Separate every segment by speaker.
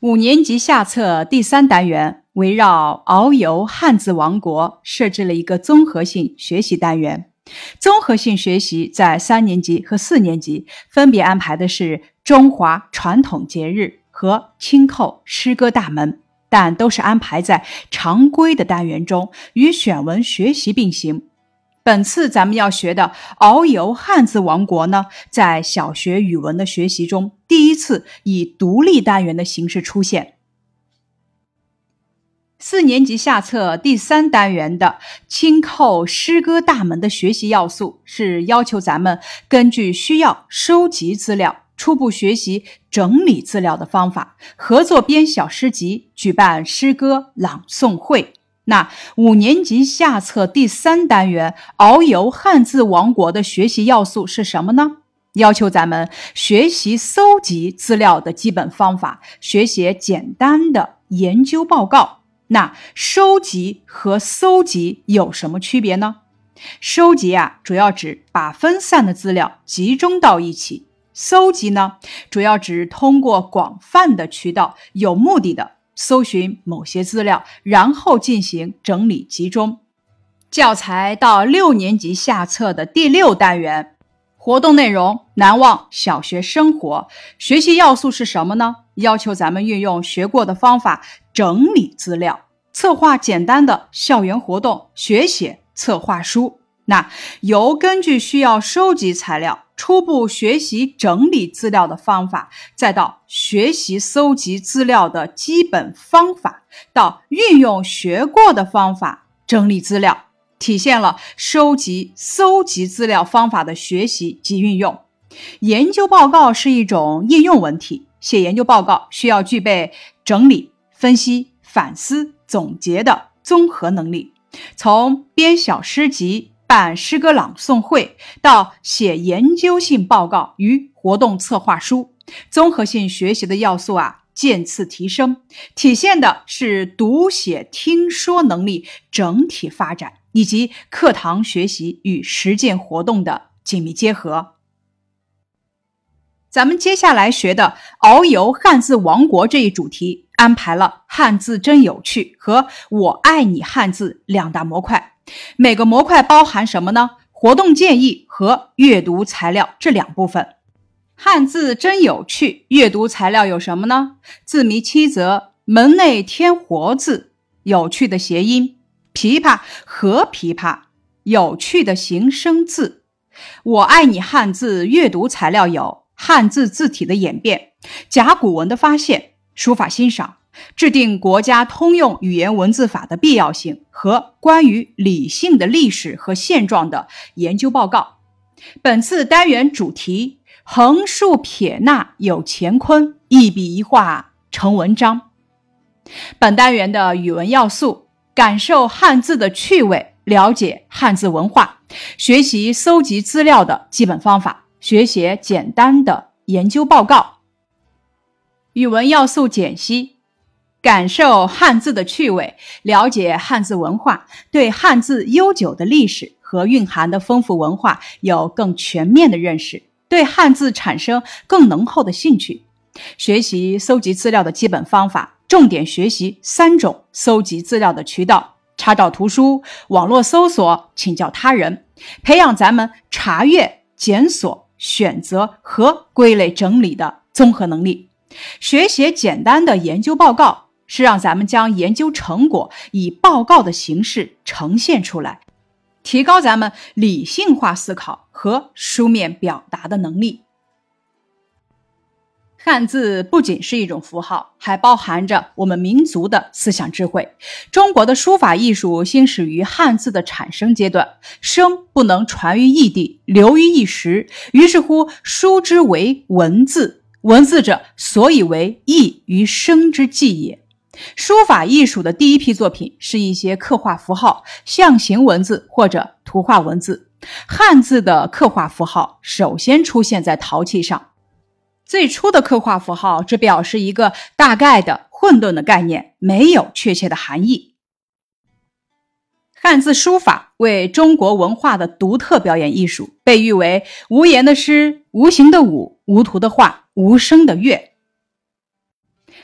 Speaker 1: 五年级下册第三单元围绕遨游汉字王国设置了一个综合性学习单元。综合性学习在三年级和四年级分别安排的是中华传统节日和轻扣诗歌大门，但都是安排在常规的单元中，与选文学习并行。本次咱们要学的《遨游汉字王国》呢，在小学语文的学习中，第一次以独立单元的形式出现。四年级下册第三单元的轻扣诗歌大门的学习要素，是要求咱们根据需要收集资料，初步学习整理资料的方法，合作编小诗集，举办诗歌朗诵会。那五年级下册第三单元《遨游汉字王国》的学习要素是什么呢？要求咱们学习搜集资料的基本方法，学写简单的研究报告。那收集和搜集有什么区别呢？收集啊，主要指把分散的资料集中到一起；搜集呢，主要指通过广泛的渠道，有目的的。搜寻某些资料，然后进行整理集中。教材到六年级下册的第六单元活动内容：难忘小学生活。学习要素是什么呢？要求咱们运用学过的方法整理资料，策划简单的校园活动，学写策划书。那由根据需要收集材料。初步学习整理资料的方法，再到学习搜集资料的基本方法，到运用学过的方法整理资料，体现了收集、搜集资料方法的学习及运用。研究报告是一种应用文体，写研究报告需要具备整理、分析、反思、总结的综合能力。从编小诗集。办诗歌朗诵会到写研究性报告与活动策划书，综合性学习的要素啊渐次提升，体现的是读写听说能力整体发展以及课堂学习与实践活动的紧密结合。咱们接下来学的“遨游汉字王国”这一主题，安排了“汉字真有趣”和“我爱你汉字”两大模块。每个模块包含什么呢？活动建议和阅读材料这两部分。汉字真有趣，阅读材料有什么呢？字谜七则，门内添活字，有趣的谐音，琵琶和琵琶，有趣的形声字。我爱你汉字阅读材料有汉字字体的演变、甲骨文的发现、书法欣赏。制定国家通用语言文字法的必要性和关于理性的历史和现状的研究报告。本次单元主题：横竖撇捺有乾坤，一笔一画成文章。本单元的语文要素：感受汉字的趣味，了解汉字文化，学习搜集资料的基本方法，学写简单的研究报告。语文要素解析。感受汉字的趣味，了解汉字文化，对汉字悠久的历史和蕴含的丰富文化有更全面的认识，对汉字产生更浓厚的兴趣。学习搜集资料的基本方法，重点学习三种搜集资料的渠道：查找图书、网络搜索、请教他人，培养咱们查阅、检索、选择和归类整理的综合能力。学写简单的研究报告。是让咱们将研究成果以报告的形式呈现出来，提高咱们理性化思考和书面表达的能力。汉字不仅是一种符号，还包含着我们民族的思想智慧。中国的书法艺术兴始于汉字的产生阶段，声不能传于异地，流于一时，于是乎书之为文字，文字者，所以为义于声之计也。书法艺术的第一批作品是一些刻画符号、象形文字或者图画文字。汉字的刻画符号首先出现在陶器上。最初的刻画符号只表示一个大概的混沌的概念，没有确切的含义。汉字书法为中国文化的独特表演艺术，被誉为无言的诗、无形的舞、无图的画、无声的乐。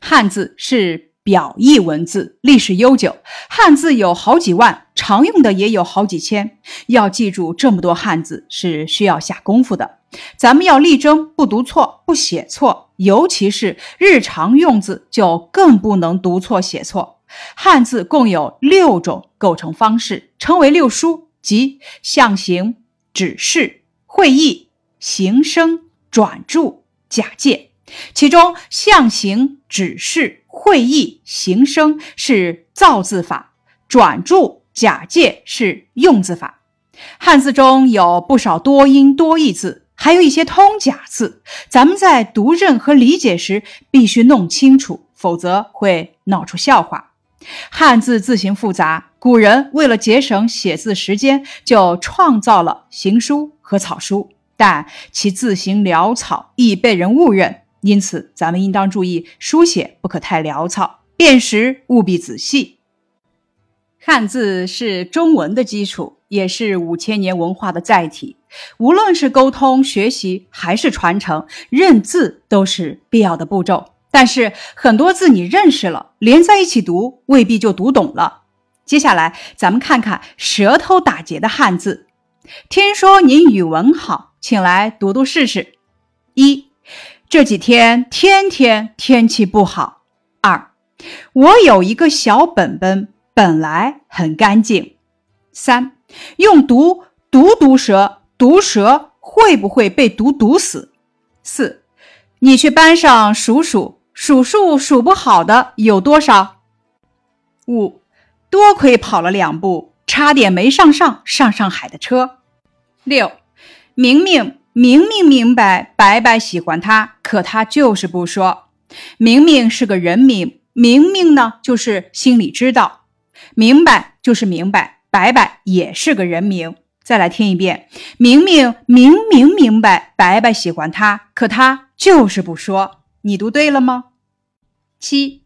Speaker 1: 汉字是表意文字，历史悠久，汉字有好几万，常用的也有好几千。要记住这么多汉字是需要下功夫的。咱们要力争不读错、不写错，尤其是日常用字，就更不能读错写错。汉字共有六种构成方式，称为六书，即象形、指示、会意、形声、转注、假借。其中，象形、指示、会意、形声是造字法，转注、假借是用字法。汉字中有不少多音多义字，还有一些通假字，咱们在读认和理解时必须弄清楚，否则会闹出笑话。汉字字形复杂，古人为了节省写字时间，就创造了行书和草书，但其字形潦草，易被人误认。因此，咱们应当注意书写不可太潦草，辨识务必仔细。汉字是中文的基础，也是五千年文化的载体。无论是沟通、学习还是传承，认字都是必要的步骤。但是很多字你认识了，连在一起读未必就读懂了。接下来，咱们看看舌头打结的汉字。听说您语文好，请来读读试试。一这几天天天天气不好。二，我有一个小本本，本来很干净。三，用毒毒毒蛇，毒蛇会不会被毒毒死？四，你去班上数数，数数数不好的有多少？五，多亏跑了两步，差点没上上上上海的车。六，明明。明明明白白白喜欢他，可他就是不说。明明是个人名，明明呢就是心里知道，明白就是明白，白白也是个人名。再来听一遍：明明明明明白白白喜欢他，可他就是不说。你读对了吗？七，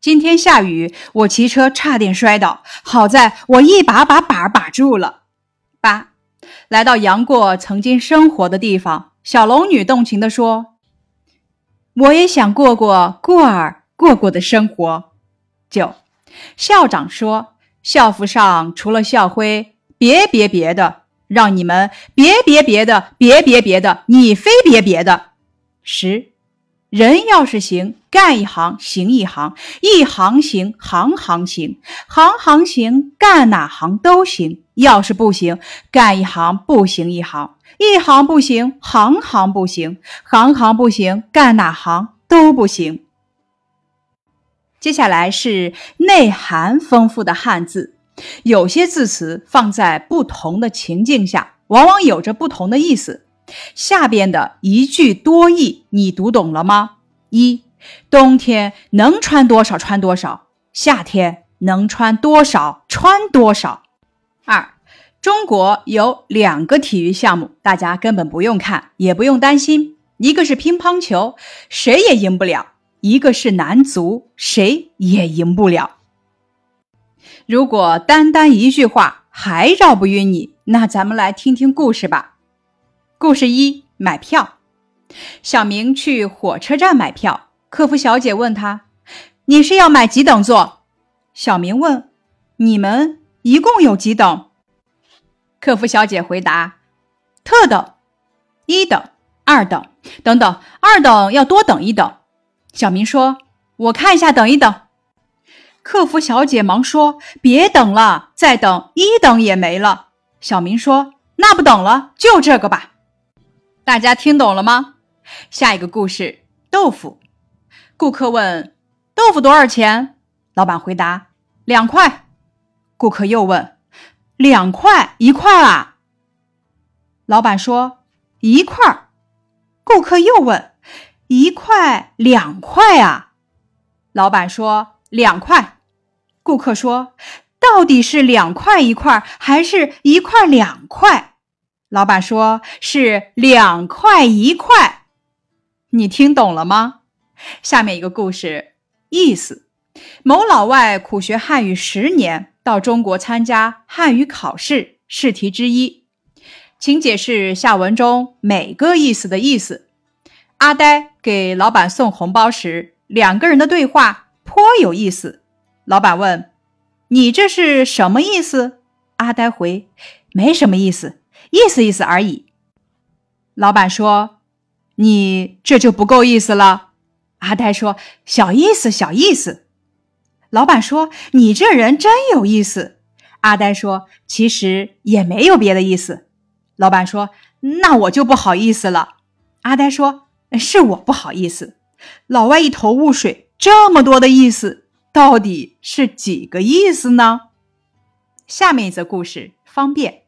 Speaker 1: 今天下雨，我骑车差点摔倒，好在我一把把把把住了。八。来到杨过曾经生活的地方，小龙女动情地说：“我也想过过过儿过过的生活。”九，校长说：“校服上除了校徽，别别别的，让你们别别别的，别别别的，你非别别的。”十。人要是行，干一行行一行，一行行行行行，行行行干哪行都行。要是不行，干一行不行一行，一行不行行行不行，行行不行干哪行都不行。接下来是内涵丰富的汉字，有些字词放在不同的情境下，往往有着不同的意思。下边的一句多义，你读懂了吗？一，冬天能穿多少穿多少，夏天能穿多少穿多少。二，中国有两个体育项目，大家根本不用看，也不用担心。一个是乒乓球，谁也赢不了；一个是男足，谁也赢不了。如果单单一句话还绕不晕你，那咱们来听听故事吧。故事一：买票。小明去火车站买票，客服小姐问他：“你是要买几等座？”小明问：“你们一共有几等？”客服小姐回答：“特等、一等、二等，等等，二等要多等一等。”小明说：“我看一下，等一等。”客服小姐忙说：“别等了，再等一等也没了。”小明说：“那不等了，就这个吧。”大家听懂了吗？下一个故事，豆腐。顾客问：“豆腐多少钱？”老板回答：“两块。”顾客又问：“两块一块啊？”老板说：“一块。”顾客又问：“一块两块啊？”老板说：“两块。”顾客说：“到底是两块一块，还是一块两块？”老板说：“是两块一块，你听懂了吗？”下面一个故事意思：某老外苦学汉语十年，到中国参加汉语考试，试题之一，请解释下文中每个意思的意思。阿呆给老板送红包时，两个人的对话颇有意思。老板问：“你这是什么意思？”阿呆回：“没什么意思，意思意思而已。”老板说：“你这就不够意思了。”阿呆说：“小意思，小意思。”老板说：“你这人真有意思。”阿呆说：“其实也没有别的意思。”老板说：“那我就不好意思了。”阿呆说：“是我不好意思。”老外一头雾水，这么多的意思，到底是几个意思呢？下面一则故事：方便。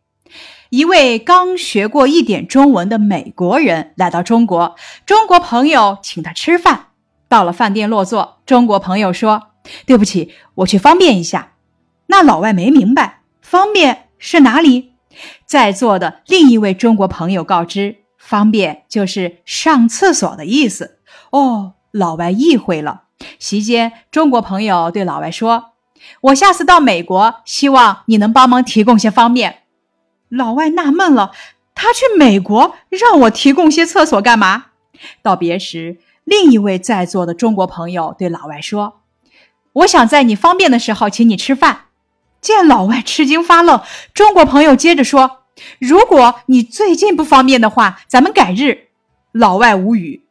Speaker 1: 一位刚学过一点中文的美国人来到中国，中国朋友请他吃饭。到了饭店落座，中国朋友说：“对不起，我去方便一下。”那老外没明白，方便是哪里？在座的另一位中国朋友告知：“方便就是上厕所的意思。”哦，老外意会了。席间，中国朋友对老外说：“我下次到美国，希望你能帮忙提供些方便。”老外纳闷了，他去美国让我提供些厕所干嘛？道别时。另一位在座的中国朋友对老外说：“我想在你方便的时候请你吃饭。”见老外吃惊发愣，中国朋友接着说：“如果你最近不方便的话，咱们改日。”老外无语。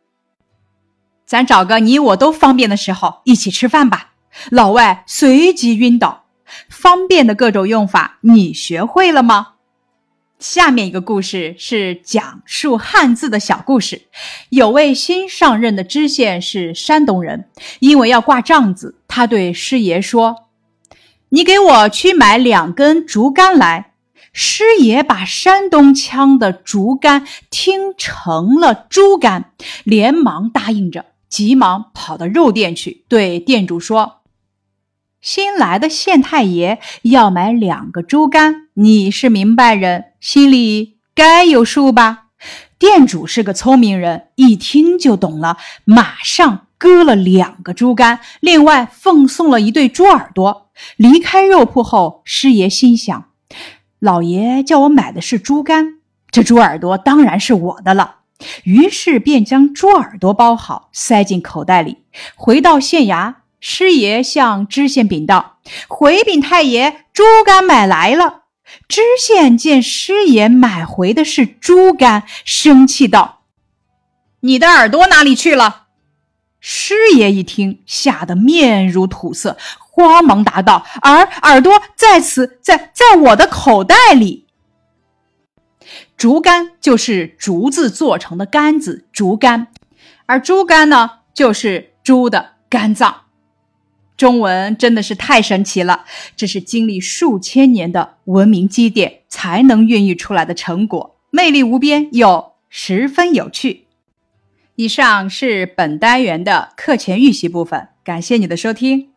Speaker 1: 咱找个你我都方便的时候一起吃饭吧。老外随即晕倒。方便的各种用法，你学会了吗？下面一个故事是讲述汉字的小故事。有位新上任的知县是山东人，因为要挂帐子，他对师爷说：“你给我去买两根竹竿来。”师爷把山东腔的竹竿听成了猪肝，连忙答应着，急忙跑到肉店去，对店主说。新来的县太爷要买两个猪肝，你是明白人，心里该有数吧？店主是个聪明人，一听就懂了，马上割了两个猪肝，另外奉送了一对猪耳朵。离开肉铺后，师爷心想：老爷叫我买的是猪肝，这猪耳朵当然是我的了。于是便将猪耳朵包好，塞进口袋里，回到县衙。师爷向知县禀道：“回禀太爷，猪肝买来了。”知县见师爷买回的是猪肝，生气道：“你的耳朵哪里去了？”师爷一听，吓得面如土色，慌忙答道：“耳耳朵在此，在在我的口袋里。”竹竿就是竹子做成的杆子，竹竿，而猪肝呢，就是猪的肝脏。中文真的是太神奇了，这是经历数千年的文明积淀才能孕育出来的成果，魅力无边又十分有趣。以上是本单元的课前预习部分，感谢你的收听。